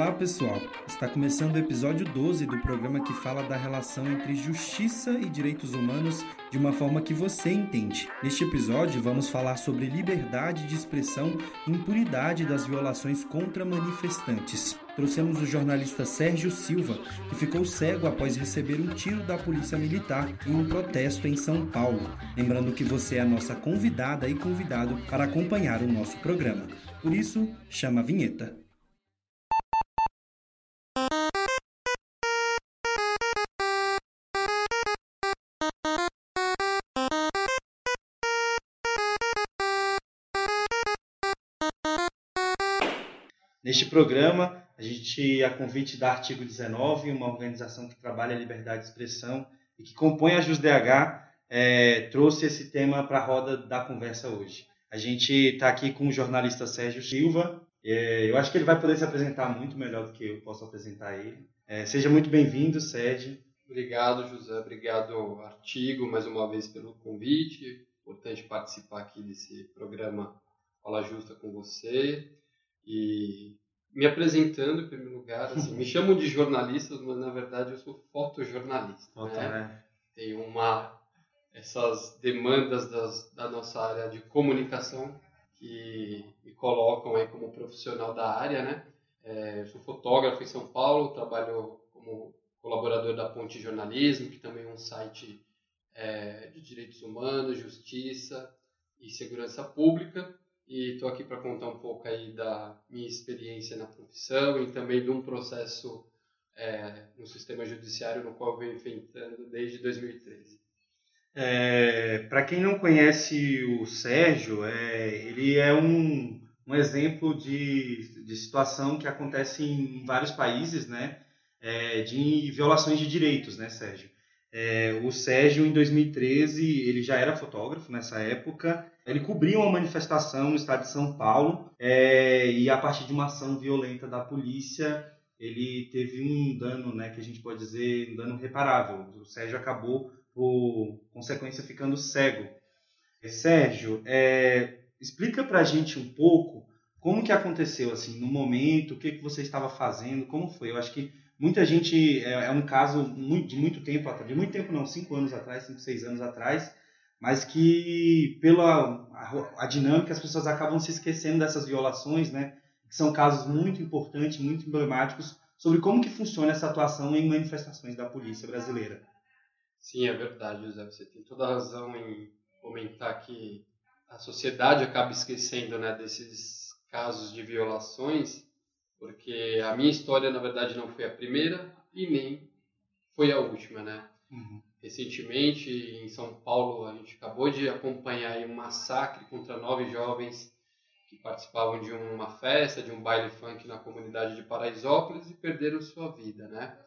Olá pessoal, está começando o episódio 12 do programa que fala da relação entre justiça e direitos humanos de uma forma que você entende. Neste episódio vamos falar sobre liberdade de expressão e impunidade das violações contra manifestantes. Trouxemos o jornalista Sérgio Silva, que ficou cego após receber um tiro da polícia militar em um protesto em São Paulo. Lembrando que você é a nossa convidada e convidado para acompanhar o nosso programa. Por isso, chama a vinheta. Neste programa, a gente, a convite da Artigo 19, uma organização que trabalha a liberdade de expressão e que compõe a JusDH, é, trouxe esse tema para a roda da conversa hoje. A gente está aqui com o jornalista Sérgio Silva. É, eu acho que ele vai poder se apresentar muito melhor do que eu posso apresentar ele. É, seja muito bem-vindo, Sérgio. Obrigado, José. Obrigado, Artigo, mais uma vez pelo convite. Importante participar aqui desse programa Fala Justa com você. E me apresentando, em primeiro lugar, assim, me chamam de jornalista, mas na verdade eu sou fotojornalista. Foto, né? né? Tenho uma essas demandas das, da nossa área de comunicação que me colocam aí como profissional da área, né? É, sou fotógrafo em São Paulo, trabalho como colaborador da Ponte Jornalismo, que também é um site é, de direitos humanos, justiça e segurança pública e estou aqui para contar um pouco aí da minha experiência na profissão e também de um processo é, no sistema judiciário no qual eu venho enfrentando desde 2013. É, para quem não conhece o Sérgio, é, ele é um, um exemplo de, de situação que acontece em vários países, né, é, de violações de direitos, né, Sérgio? É, o Sérgio, em 2013, ele já era fotógrafo nessa época. Ele cobria uma manifestação no estado de São Paulo é, e, a partir de uma ação violenta da polícia, ele teve um dano, né, que a gente pode dizer, um dano reparável. O Sérgio acabou, por consequência, ficando cego. É, Sérgio, é, explica para a gente um pouco como que aconteceu, assim, no momento, o que, que você estava fazendo, como foi. Eu acho que Muita gente, é, é um caso de muito tempo atrás, de muito tempo não, cinco anos atrás, cinco, seis anos atrás, mas que pela a, a, dinâmica as pessoas acabam se esquecendo dessas violações, né? Que são casos muito importantes, muito emblemáticos sobre como que funciona essa atuação em manifestações da polícia brasileira. Sim, é verdade, José. Você tem toda a razão em comentar que a sociedade acaba esquecendo, né, desses casos de violações porque a minha história, na verdade, não foi a primeira e nem foi a última, né? Uhum. Recentemente, em São Paulo, a gente acabou de acompanhar um massacre contra nove jovens que participavam de uma festa, de um baile funk na comunidade de Paraisópolis e perderam sua vida, né?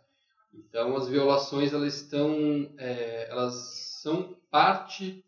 Então, as violações elas estão, é, elas são parte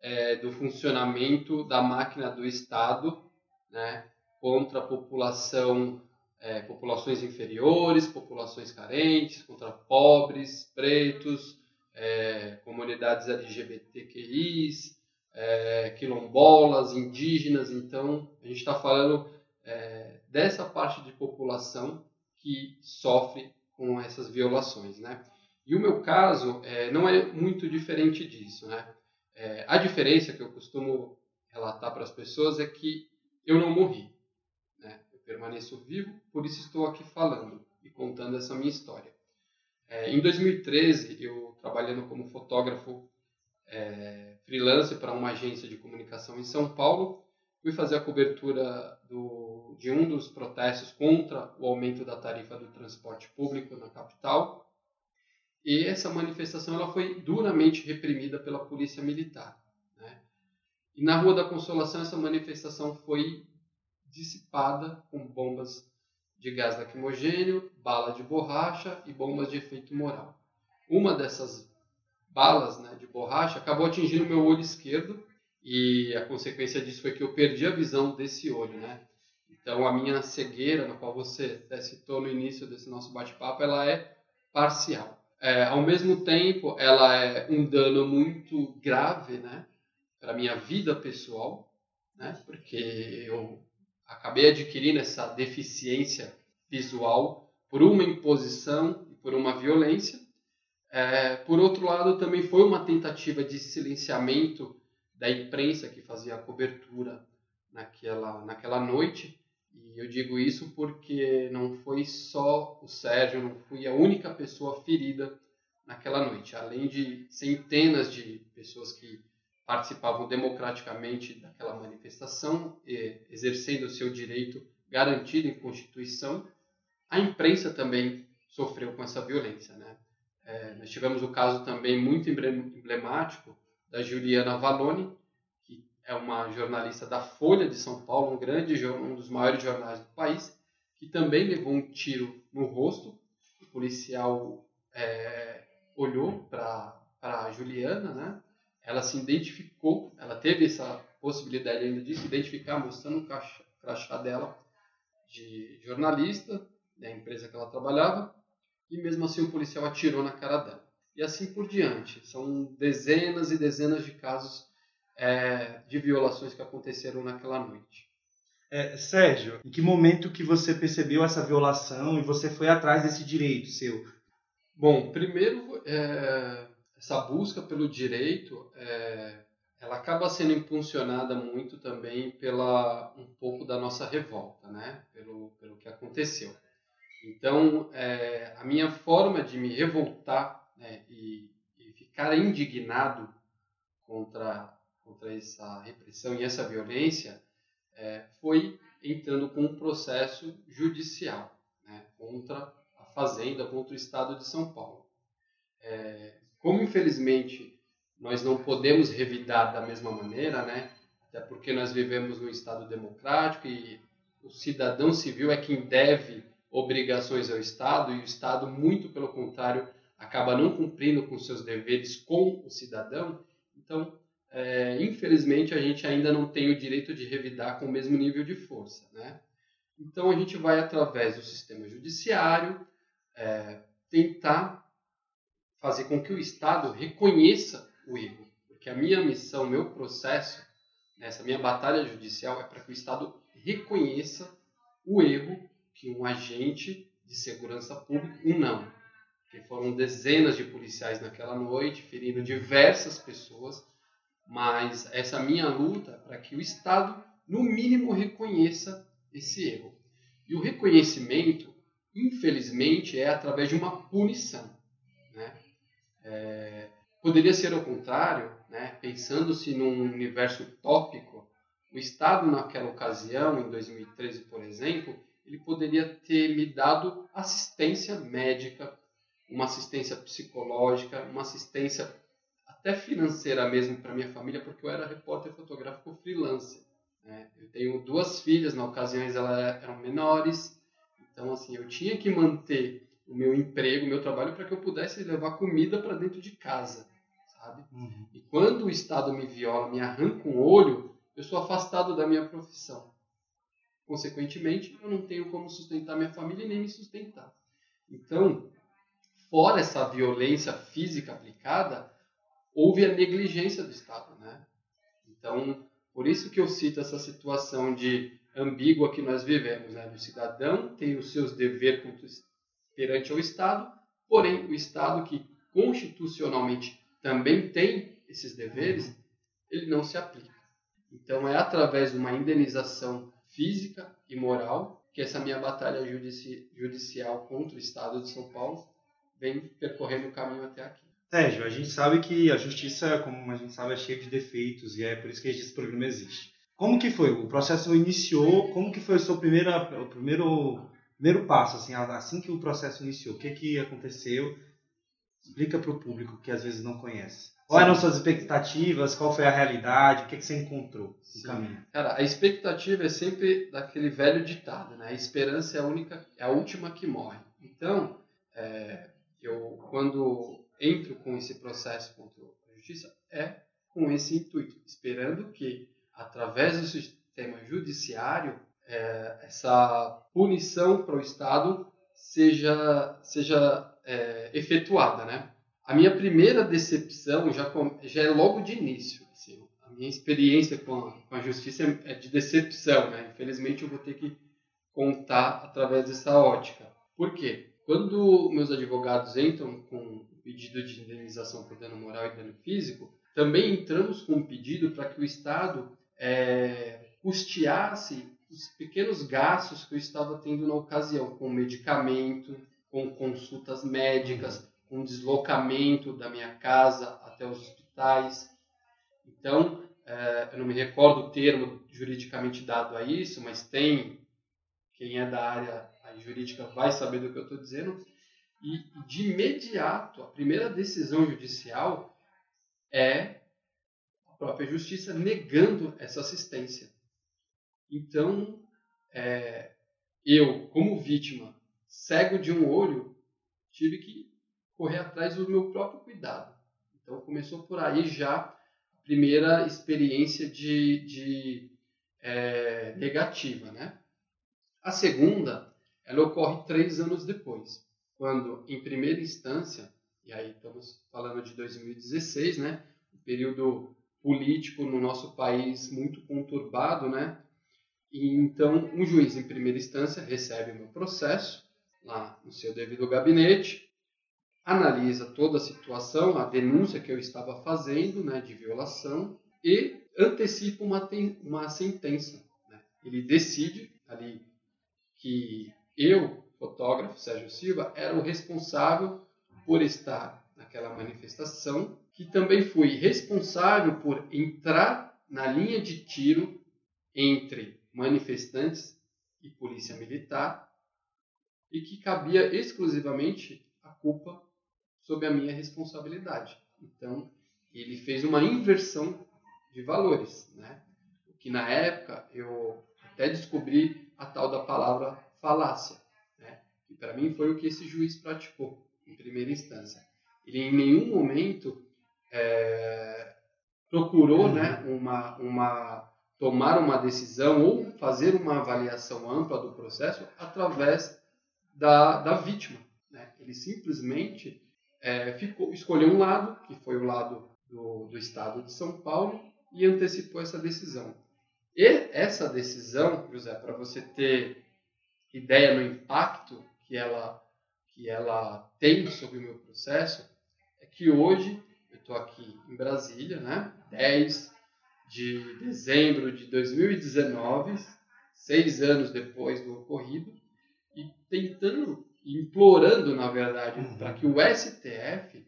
é, do funcionamento da máquina do Estado, né? Contra a população é, populações inferiores, populações carentes, contra pobres, pretos, é, comunidades LGBTQIs, é, quilombolas, indígenas. Então, a gente está falando é, dessa parte de população que sofre com essas violações. Né? E o meu caso é, não é muito diferente disso. Né? É, a diferença que eu costumo relatar para as pessoas é que eu não morri permaneço vivo, por isso estou aqui falando e contando essa minha história. É, em 2013, eu trabalhando como fotógrafo é, freelance para uma agência de comunicação em São Paulo, fui fazer a cobertura do, de um dos protestos contra o aumento da tarifa do transporte público na capital. E essa manifestação ela foi duramente reprimida pela polícia militar. Né? E na Rua da Consolação essa manifestação foi dissipada com bombas de gás lacrimogênio, bala de borracha e bombas de efeito moral. Uma dessas balas né, de borracha acabou atingindo meu olho esquerdo e a consequência disso foi que eu perdi a visão desse olho, né? Então a minha cegueira, na qual você citou no início desse nosso bate-papo, ela é parcial. É, ao mesmo tempo, ela é um dano muito grave, né, para minha vida pessoal, né? Porque eu acabei adquirindo essa deficiência visual por uma imposição e por uma violência. É, por outro lado, também foi uma tentativa de silenciamento da imprensa que fazia a cobertura naquela, naquela noite. E eu digo isso porque não foi só o Sérgio, não fui a única pessoa ferida naquela noite. Além de centenas de pessoas que participavam democraticamente daquela manifestação, exercendo o seu direito garantido em Constituição, a imprensa também sofreu com essa violência. Né? É, nós tivemos o caso também muito emblemático da Juliana Valoni, que é uma jornalista da Folha de São Paulo, um grande um dos maiores jornais do país, que também levou um tiro no rosto. O policial é, olhou para a Juliana, né? ela se identificou, ela teve essa possibilidade ainda de se identificar, mostrando o crachá dela de jornalista, da empresa que ela trabalhava, e mesmo assim o policial atirou na cara dela. E assim por diante. São dezenas e dezenas de casos é, de violações que aconteceram naquela noite. É, Sérgio, em que momento que você percebeu essa violação e você foi atrás desse direito seu? Bom, primeiro, é, essa busca pelo direito, é, ela acaba sendo impulsionada muito também pela um pouco da nossa revolta, né? Pelo, pelo que aconteceu. Então, é, a minha forma de me revoltar né, e, e, ficar indignado contra, contra essa repressão e essa violência é, foi entrando com um processo judicial né, contra a Fazenda, contra o Estado de São Paulo. É, como infelizmente nós não podemos revidar da mesma maneira, né? Até porque nós vivemos num Estado democrático e o cidadão civil é quem deve obrigações ao Estado e o Estado, muito pelo contrário, acaba não cumprindo com seus deveres com o cidadão. Então, é, infelizmente, a gente ainda não tem o direito de revidar com o mesmo nível de força, né? Então, a gente vai através do sistema judiciário é, tentar fazer com que o Estado reconheça o erro. Porque a minha missão, meu processo, nessa minha batalha judicial, é para que o Estado reconheça o erro que um agente de segurança pública, um não, que foram dezenas de policiais naquela noite, ferindo diversas pessoas, mas essa minha luta é para que o Estado, no mínimo, reconheça esse erro. E o reconhecimento, infelizmente, é através de uma punição. Né? É, poderia ser ao contrário, né? pensando-se num universo utópico, o Estado naquela ocasião, em 2013, por exemplo, ele poderia ter me dado assistência médica, uma assistência psicológica, uma assistência até financeira mesmo para minha família, porque eu era repórter fotográfico freelancer. Né? Eu tenho duas filhas, na ocasião elas eram menores, então assim eu tinha que manter o meu emprego, o meu trabalho, para que eu pudesse levar comida para dentro de casa, sabe? Uhum. E quando o Estado me viola, me arranca um olho, eu sou afastado da minha profissão. Consequentemente, eu não tenho como sustentar minha família e nem me sustentar. Então, fora essa violência física aplicada, houve a negligência do Estado, né? Então, por isso que eu cito essa situação de ambígua que nós vivemos, né? O cidadão tem os seus deveres perante ao Estado, porém o Estado que constitucionalmente também tem esses deveres, ele não se aplica. Então é através de uma indenização física e moral que essa minha batalha judici judicial contra o Estado de São Paulo vem percorrendo o caminho até aqui. Sérgio, a gente sabe que a justiça, como a gente sabe, é cheia de defeitos e é por isso que esse programa existe. Como que foi? O processo iniciou, como que foi o seu primeiro, o primeiro primeiro passo, assim, assim que o processo iniciou, o que, que aconteceu? Explica para o público que às vezes não conhece. Quais eram suas expectativas? Qual foi a realidade? O que, que você encontrou no caminho? Cara, a expectativa é sempre daquele velho ditado, né? A esperança é a única, é a última que morre. Então, é, eu quando entro com esse processo contra a justiça é com esse intuito, esperando que através do sistema judiciário é, essa punição para o Estado seja, seja é, efetuada, né? A minha primeira decepção já, já é logo de início. Assim, a minha experiência com a, com a justiça é de decepção, né? Infelizmente eu vou ter que contar através dessa ótica. Por quê? Quando meus advogados entram com pedido de indenização por dano moral e dano físico, também entramos com um pedido para que o Estado é, custeasse os pequenos gastos que eu estava tendo na ocasião, com medicamento, com consultas médicas, com deslocamento da minha casa até os hospitais. Então, é, eu não me recordo o termo juridicamente dado a isso, mas tem, quem é da área jurídica vai saber do que eu estou dizendo, e de imediato, a primeira decisão judicial é a própria justiça negando essa assistência. Então, é, eu, como vítima, cego de um olho, tive que correr atrás do meu próprio cuidado. Então, começou por aí já a primeira experiência de, de é, negativa. Né? A segunda, ela ocorre três anos depois quando, em primeira instância, e aí estamos falando de 2016, né, um período político no nosso país muito conturbado, né, e então um juiz, em primeira instância, recebe o meu processo lá no seu devido gabinete, analisa toda a situação, a denúncia que eu estava fazendo, né, de violação, e antecipa uma, uma sentença. Né? Ele decide ali que eu fotógrafo Sérgio Silva era o responsável por estar naquela manifestação, que também foi responsável por entrar na linha de tiro entre manifestantes e polícia militar e que cabia exclusivamente a culpa sob a minha responsabilidade. Então, ele fez uma inversão de valores, né? O que na época eu até descobri a tal da palavra falácia. E para mim foi o que esse juiz praticou em primeira instância. Ele em nenhum momento é, procurou uhum. né, uma, uma, tomar uma decisão ou fazer uma avaliação ampla do processo através da, da vítima. Né? Ele simplesmente é, ficou, escolheu um lado, que foi o lado do, do Estado de São Paulo, e antecipou essa decisão. E essa decisão, José, para você ter ideia no impacto que ela, que ela tem sobre o meu processo é que hoje eu estou aqui em Brasília, né? 10 de dezembro de 2019, seis anos depois do ocorrido, e tentando, implorando, na verdade, uhum. para que o STF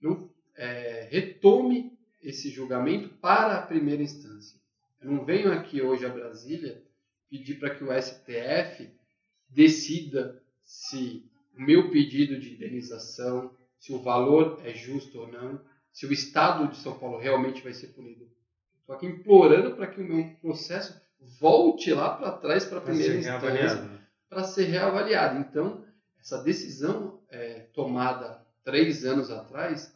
não, é, retome esse julgamento para a primeira instância. Eu não venho aqui hoje a Brasília pedir para que o STF decida se o meu pedido de indenização, se o valor é justo ou não, se o Estado de São Paulo realmente vai ser punido. Estou aqui implorando para que o meu processo volte lá para trás para a primeira instância para ser reavaliado. Então, essa decisão é, tomada três anos atrás,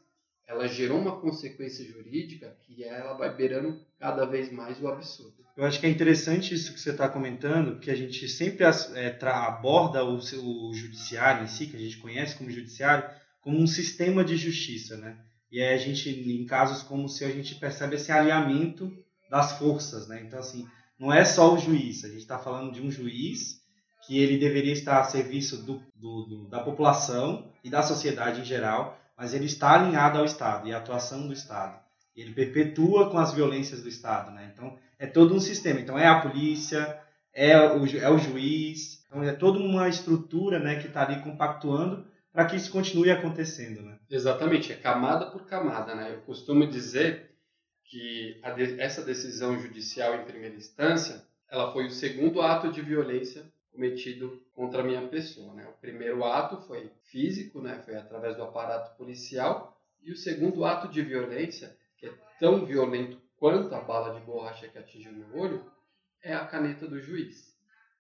ela gerou uma consequência jurídica que ela vai beirando cada vez mais o absurdo. Eu acho que é interessante isso que você está comentando, que a gente sempre é, aborda o, o, judiciário em si, que a gente conhece como judiciário, como um sistema de justiça, né? E aí a gente, em casos como se a gente percebe esse alinhamento das forças, né? Então, assim, não é só o juiz, a gente está falando de um juiz que ele deveria estar a serviço do, do, do, da população e da sociedade em geral, mas ele está alinhado ao Estado e à atuação do Estado. Ele perpetua com as violências do Estado, né? Então, é todo um sistema. Então, é a polícia, é o, é o juiz, então é toda uma estrutura né, que está ali compactuando para que isso continue acontecendo. Né? Exatamente, é camada por camada. Né? Eu costumo dizer que de, essa decisão judicial em primeira instância ela foi o segundo ato de violência cometido contra a minha pessoa. Né? O primeiro ato foi físico, né? foi através do aparato policial, e o segundo ato de violência, que é tão violento quanto a bala de borracha que atingiu meu olho, é a caneta do juiz.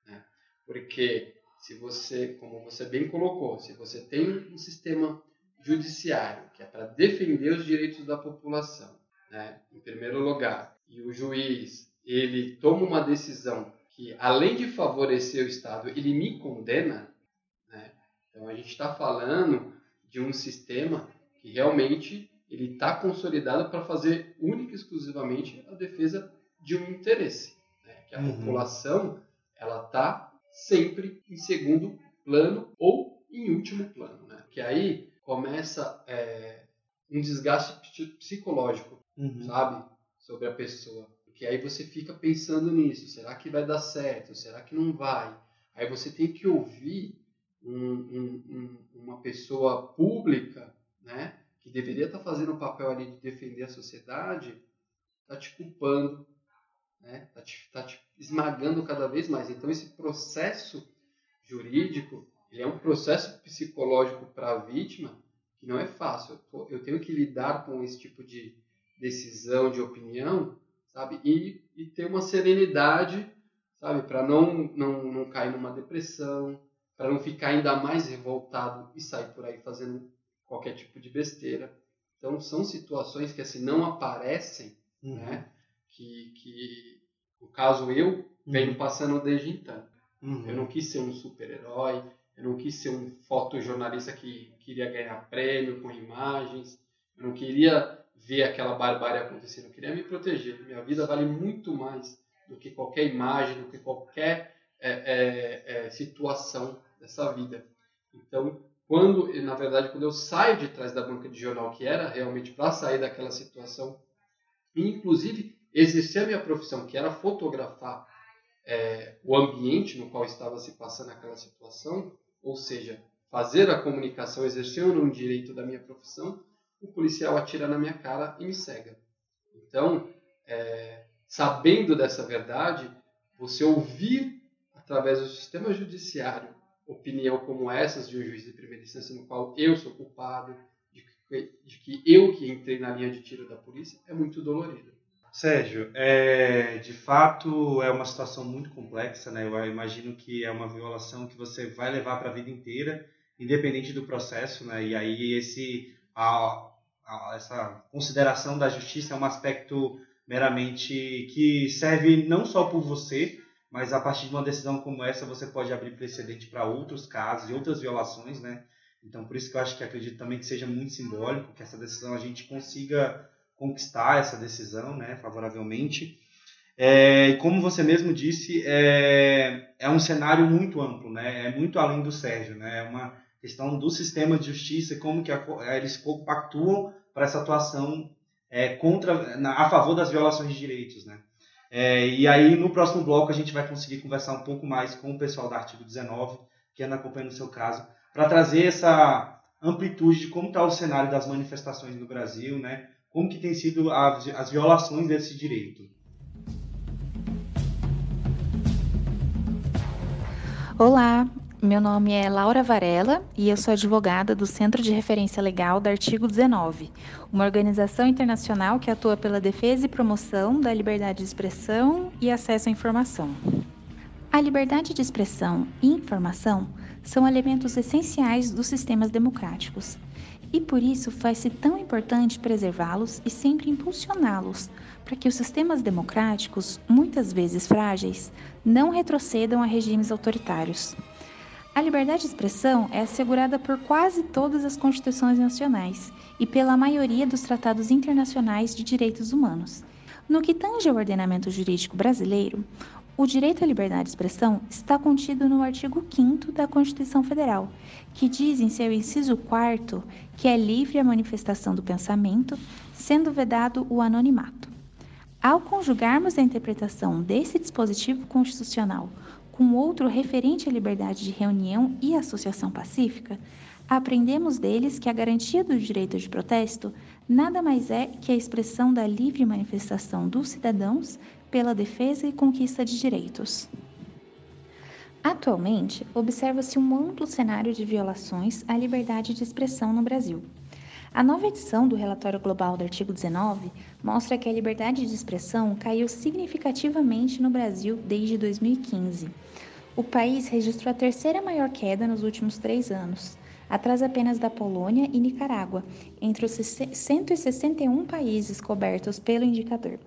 Né? Porque se você, como você bem colocou, se você tem um sistema judiciário que é para defender os direitos da população, né? em primeiro lugar, e o juiz ele toma uma decisão que, além de favorecer o Estado, ele me condena, né? então a gente está falando de um sistema que realmente ele está consolidado para fazer única e exclusivamente a defesa de um interesse, né? que a uhum. população ela está sempre em segundo plano ou em último plano, né? Que aí começa é, um desgaste psicológico, uhum. sabe, sobre a pessoa. Porque aí você fica pensando nisso, será que vai dar certo? Será que não vai? Aí você tem que ouvir um, um, um, uma pessoa pública, né, que deveria estar tá fazendo o papel ali de defender a sociedade, tá te culpando, né, tá te, tá te esmagando cada vez mais. Então esse processo jurídico, ele é um processo psicológico para a vítima que não é fácil. Eu, eu tenho que lidar com esse tipo de decisão, de opinião, sabe? E, e ter uma serenidade, sabe? Para não, não, não cair numa depressão, para não ficar ainda mais revoltado e sair por aí fazendo qualquer tipo de besteira. Então, são situações que assim não aparecem, uhum. né? Que, que, no caso, eu venho uhum. passando desde então. Uhum. Eu não quis ser um super-herói, eu não quis ser um fotojornalista que queria ganhar prêmio com imagens, eu não queria ver aquela barbárie acontecendo. Eu queria me proteger. Minha vida vale muito mais do que qualquer imagem, do que qualquer é, é, é, situação dessa vida. Então, quando, na verdade, quando eu saio de trás da banca de jornal, que era realmente para sair daquela situação, e inclusive exercer a minha profissão, que era fotografar é, o ambiente no qual estava se passando aquela situação, ou seja, fazer a comunicação, exercendo um direito da minha profissão, o policial atira na minha cara e me cega. Então, é, sabendo dessa verdade, você ouvir através do sistema judiciário opinião como essas de um juiz de primeira instância no qual eu sou culpado, de que, de que eu que entrei na linha de tiro da polícia, é muito dolorido. Sérgio, é, de fato é uma situação muito complexa, né? Eu imagino que é uma violação que você vai levar para a vida inteira, independente do processo, né? E aí esse a, essa consideração da justiça é um aspecto meramente que serve não só por você, mas a partir de uma decisão como essa você pode abrir precedente para outros casos e outras violações, né? Então por isso que eu acho que acredito também que seja muito simbólico que essa decisão a gente consiga conquistar essa decisão, né, favoravelmente. É, e como você mesmo disse, é, é um cenário muito amplo, né? É muito além do Sérgio, né? É uma questão do sistema de justiça como que a, eles compactuam para essa atuação é, contra, na, a favor das violações de direitos, né? É, e aí no próximo bloco a gente vai conseguir conversar um pouco mais com o pessoal do artigo 19 que anda acompanhando o seu caso para trazer essa amplitude de como está o cenário das manifestações no Brasil, né? Como que tem sido as, as violações desse direito? Olá, meu nome é Laura Varela e eu sou advogada do Centro de Referência Legal do Artigo 19, uma organização internacional que atua pela defesa e promoção da liberdade de expressão e acesso à informação. A liberdade de expressão e informação são elementos essenciais dos sistemas democráticos e por isso faz-se tão importante preservá-los e sempre impulsioná-los, para que os sistemas democráticos, muitas vezes frágeis, não retrocedam a regimes autoritários. A liberdade de expressão é assegurada por quase todas as constituições nacionais e pela maioria dos tratados internacionais de direitos humanos. No que tange ao ordenamento jurídico brasileiro, o direito à liberdade de expressão está contido no artigo 5 da Constituição Federal, que diz em seu inciso 4 que é livre a manifestação do pensamento, sendo vedado o anonimato. Ao conjugarmos a interpretação desse dispositivo constitucional com outro referente à liberdade de reunião e associação pacífica, aprendemos deles que a garantia do direito de protesto nada mais é que a expressão da livre manifestação dos cidadãos pela defesa e conquista de direitos. Atualmente, observa-se um amplo cenário de violações à liberdade de expressão no Brasil. A nova edição do relatório global do artigo 19 mostra que a liberdade de expressão caiu significativamente no Brasil desde 2015. O país registrou a terceira maior queda nos últimos três anos, atrás apenas da Polônia e Nicarágua, entre os 161 países cobertos pelo indicador.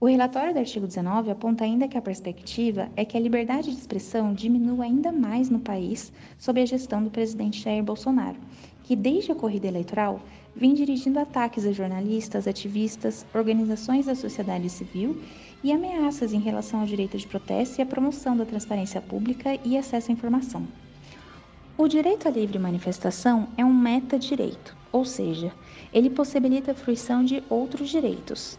O relatório do artigo 19 aponta ainda que a perspectiva é que a liberdade de expressão diminua ainda mais no país sob a gestão do presidente Jair Bolsonaro, que desde a corrida eleitoral vem dirigindo ataques a jornalistas, ativistas, organizações da sociedade civil e ameaças em relação ao direito de protesto e à promoção da transparência pública e acesso à informação. O direito à livre manifestação é um meta-direito, ou seja, ele possibilita a fruição de outros direitos.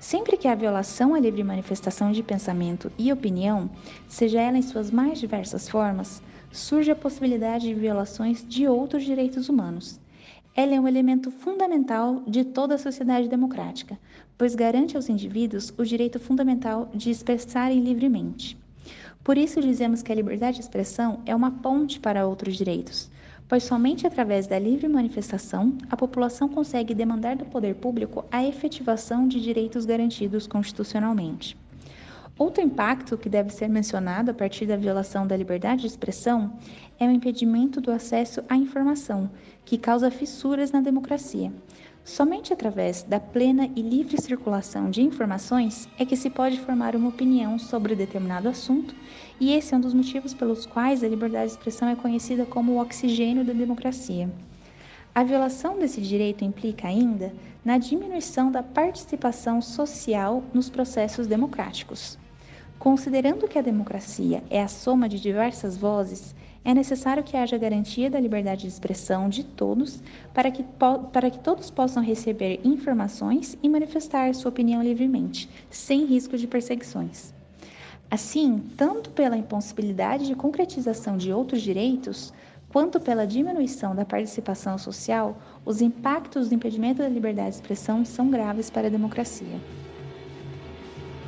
Sempre que há violação à livre manifestação de pensamento e opinião, seja ela em suas mais diversas formas, surge a possibilidade de violações de outros direitos humanos. Ela é um elemento fundamental de toda a sociedade democrática, pois garante aos indivíduos o direito fundamental de expressarem livremente. Por isso dizemos que a liberdade de expressão é uma ponte para outros direitos, pois somente através da livre manifestação a população consegue demandar do poder público a efetivação de direitos garantidos constitucionalmente. Outro impacto que deve ser mencionado a partir da violação da liberdade de expressão é o impedimento do acesso à informação, que causa fissuras na democracia, Somente através da plena e livre circulação de informações é que se pode formar uma opinião sobre determinado assunto, e esse é um dos motivos pelos quais a liberdade de expressão é conhecida como o oxigênio da democracia. A violação desse direito implica ainda na diminuição da participação social nos processos democráticos. Considerando que a democracia é a soma de diversas vozes, é necessário que haja garantia da liberdade de expressão de todos para que, para que todos possam receber informações e manifestar sua opinião livremente, sem risco de perseguições. Assim, tanto pela impossibilidade de concretização de outros direitos, quanto pela diminuição da participação social, os impactos do impedimento da liberdade de expressão são graves para a democracia.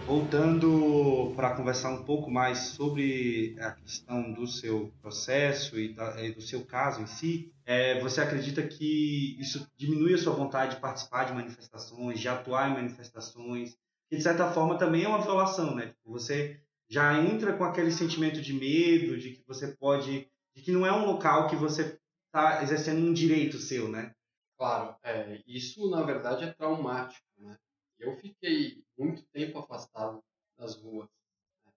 Voltando para conversar um pouco mais sobre a questão do seu processo e, da, e do seu caso em si, é, você acredita que isso diminui a sua vontade de participar de manifestações, de atuar em manifestações, que de certa forma também é uma violação, né? Tipo, você já entra com aquele sentimento de medo, de que você pode, de que não é um local que você está exercendo um direito seu, né? Claro, é, isso na verdade é traumático, né? Eu fiquei muito tempo afastado das ruas. Né?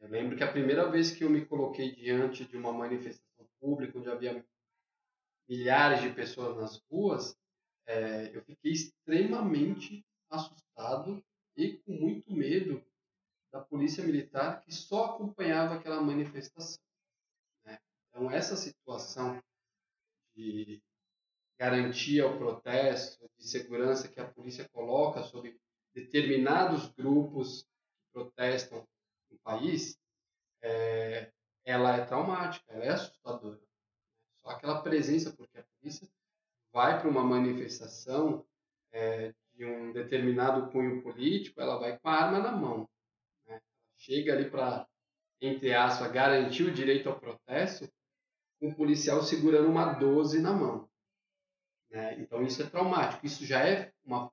Eu lembro que a primeira vez que eu me coloquei diante de uma manifestação pública, onde havia milhares de pessoas nas ruas, é, eu fiquei extremamente assustado e com muito medo da polícia militar que só acompanhava aquela manifestação. Né? Então, essa situação de garantia ao protesto, de segurança que a polícia coloca sobre determinados grupos que protestam no país, é, ela é traumática, ela é assustadora. Só aquela presença, porque a polícia vai para uma manifestação é, de um determinado cunho político, ela vai com a arma na mão. Né? Chega ali para, entre aspas, garantir o direito ao protesto, um policial segurando uma 12 na mão. Né? Então isso é traumático, isso já é uma,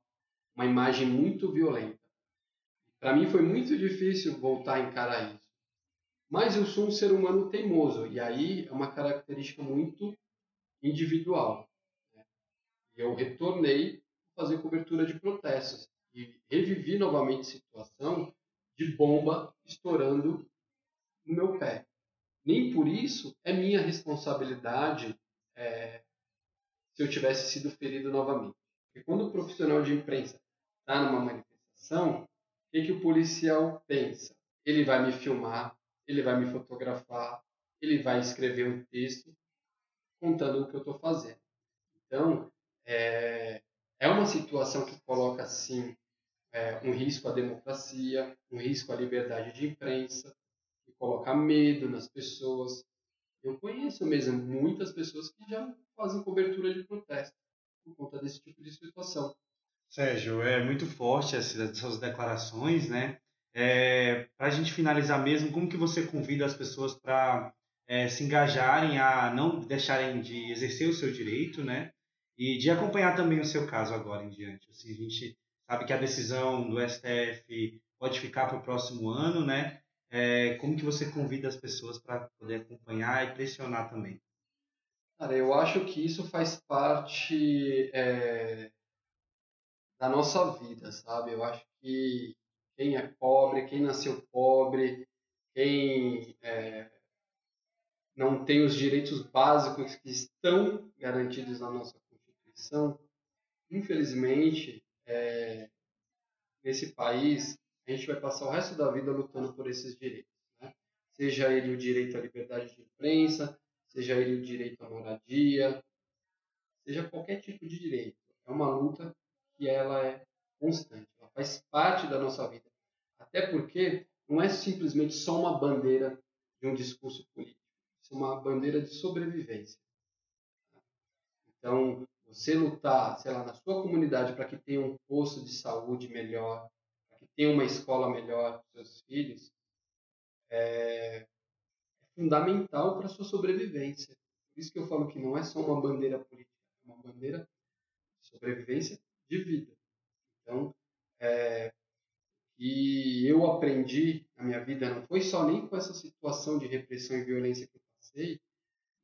uma imagem muito violenta. Para mim foi muito difícil voltar a encarar isso. Mas eu sou um ser humano teimoso, e aí é uma característica muito individual. Né? Eu retornei a fazer cobertura de protestos e revivi novamente a situação de bomba estourando no meu pé. Nem por isso é minha responsabilidade é, se eu tivesse sido ferido novamente. Porque quando o profissional de imprensa está numa manifestação, o que, que o policial pensa? Ele vai me filmar, ele vai me fotografar, ele vai escrever um texto contando o que eu estou fazendo. Então, é, é uma situação que coloca, sim, é, um risco à democracia, um risco à liberdade de imprensa, que coloca medo nas pessoas. Eu conheço mesmo muitas pessoas que já fazem cobertura de protesto por conta desse tipo de situação. Sérgio, é muito forte essas declarações, né? É, para a gente finalizar mesmo, como que você convida as pessoas para é, se engajarem a não deixarem de exercer o seu direito, né? E de acompanhar também o seu caso agora em diante. Assim, a gente sabe que a decisão do STF pode ficar para o próximo ano, né? É, como que você convida as pessoas para poder acompanhar e pressionar também? Cara, eu acho que isso faz parte é, da nossa vida, sabe? Eu acho que quem é pobre, quem nasceu pobre, quem é, não tem os direitos básicos que estão garantidos na nossa Constituição, infelizmente, é, nesse país, a gente vai passar o resto da vida lutando por esses direitos. Né? Seja ele o direito à liberdade de imprensa, seja ele o direito à moradia, seja qualquer tipo de direito. É uma luta que ela é constante, ela faz parte da nossa vida. Até porque não é simplesmente só uma bandeira de um discurso político, é uma bandeira de sobrevivência. Então, você lutar, sei lá, na sua comunidade para que tenha um posto de saúde melhor, tenha uma escola melhor para seus filhos, é, é fundamental para sua sobrevivência. Por isso que eu falo que não é só uma bandeira política, é uma bandeira de sobrevivência de vida. Então, é, e eu aprendi na minha vida, não foi só nem com essa situação de repressão e violência que eu passei,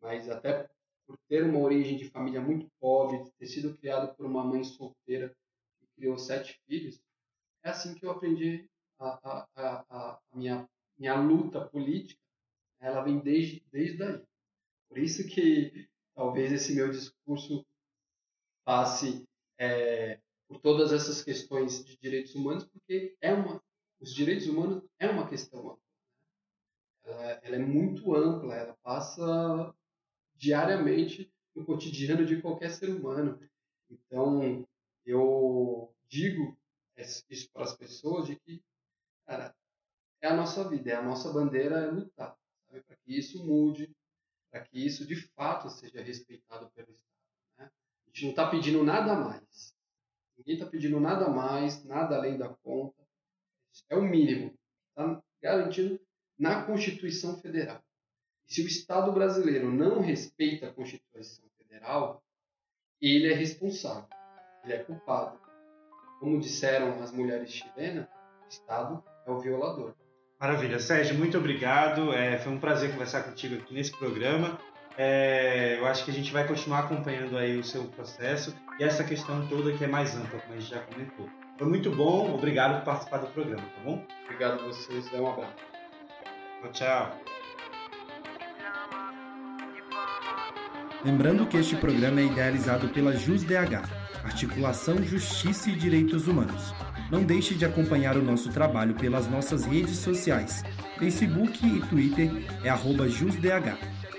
mas até por ter uma origem de família muito pobre, ter sido criado por uma mãe solteira que criou sete filhos, é assim que eu aprendi a, a, a, a minha, minha luta política, ela vem desde, desde aí. Por isso que talvez esse meu discurso passe é, por todas essas questões de direitos humanos, porque é uma, os direitos humanos é uma questão ampla. Ela, ela é muito ampla, ela passa diariamente no cotidiano de qualquer ser humano. Então, eu digo isso para as pessoas de que, cara, é a nossa vida, é a nossa bandeira é lutar, para que isso mude, para que isso de fato seja respeitado pelo Estado. Né? A gente não está pedindo nada mais. Ninguém está pedindo nada mais, nada além da conta. É o mínimo. Está garantido na Constituição Federal. E se o Estado brasileiro não respeita a Constituição Federal, ele é responsável, ele é culpado. Como disseram as mulheres chilenas, o Estado é o violador. Maravilha. Sérgio, muito obrigado. É, foi um prazer conversar contigo aqui nesse programa. É, eu acho que a gente vai continuar acompanhando aí o seu processo e essa questão toda que é mais ampla, como a gente já comentou. Foi muito bom, obrigado por participar do programa, tá bom? Obrigado a vocês, dê um abraço. Tchau, tchau. Lembrando que este programa é idealizado pela JusDH, Articulação Justiça e Direitos Humanos. Não deixe de acompanhar o nosso trabalho pelas nossas redes sociais. Facebook e Twitter é JusDH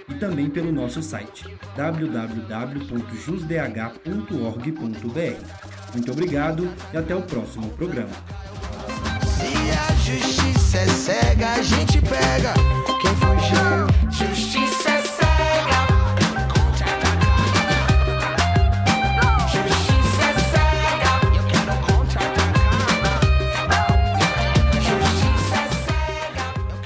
e também pelo nosso site www.jusdh.org.br. Muito obrigado e até o próximo programa. Se a justiça é cega, a gente pega quem fugiu. Justiça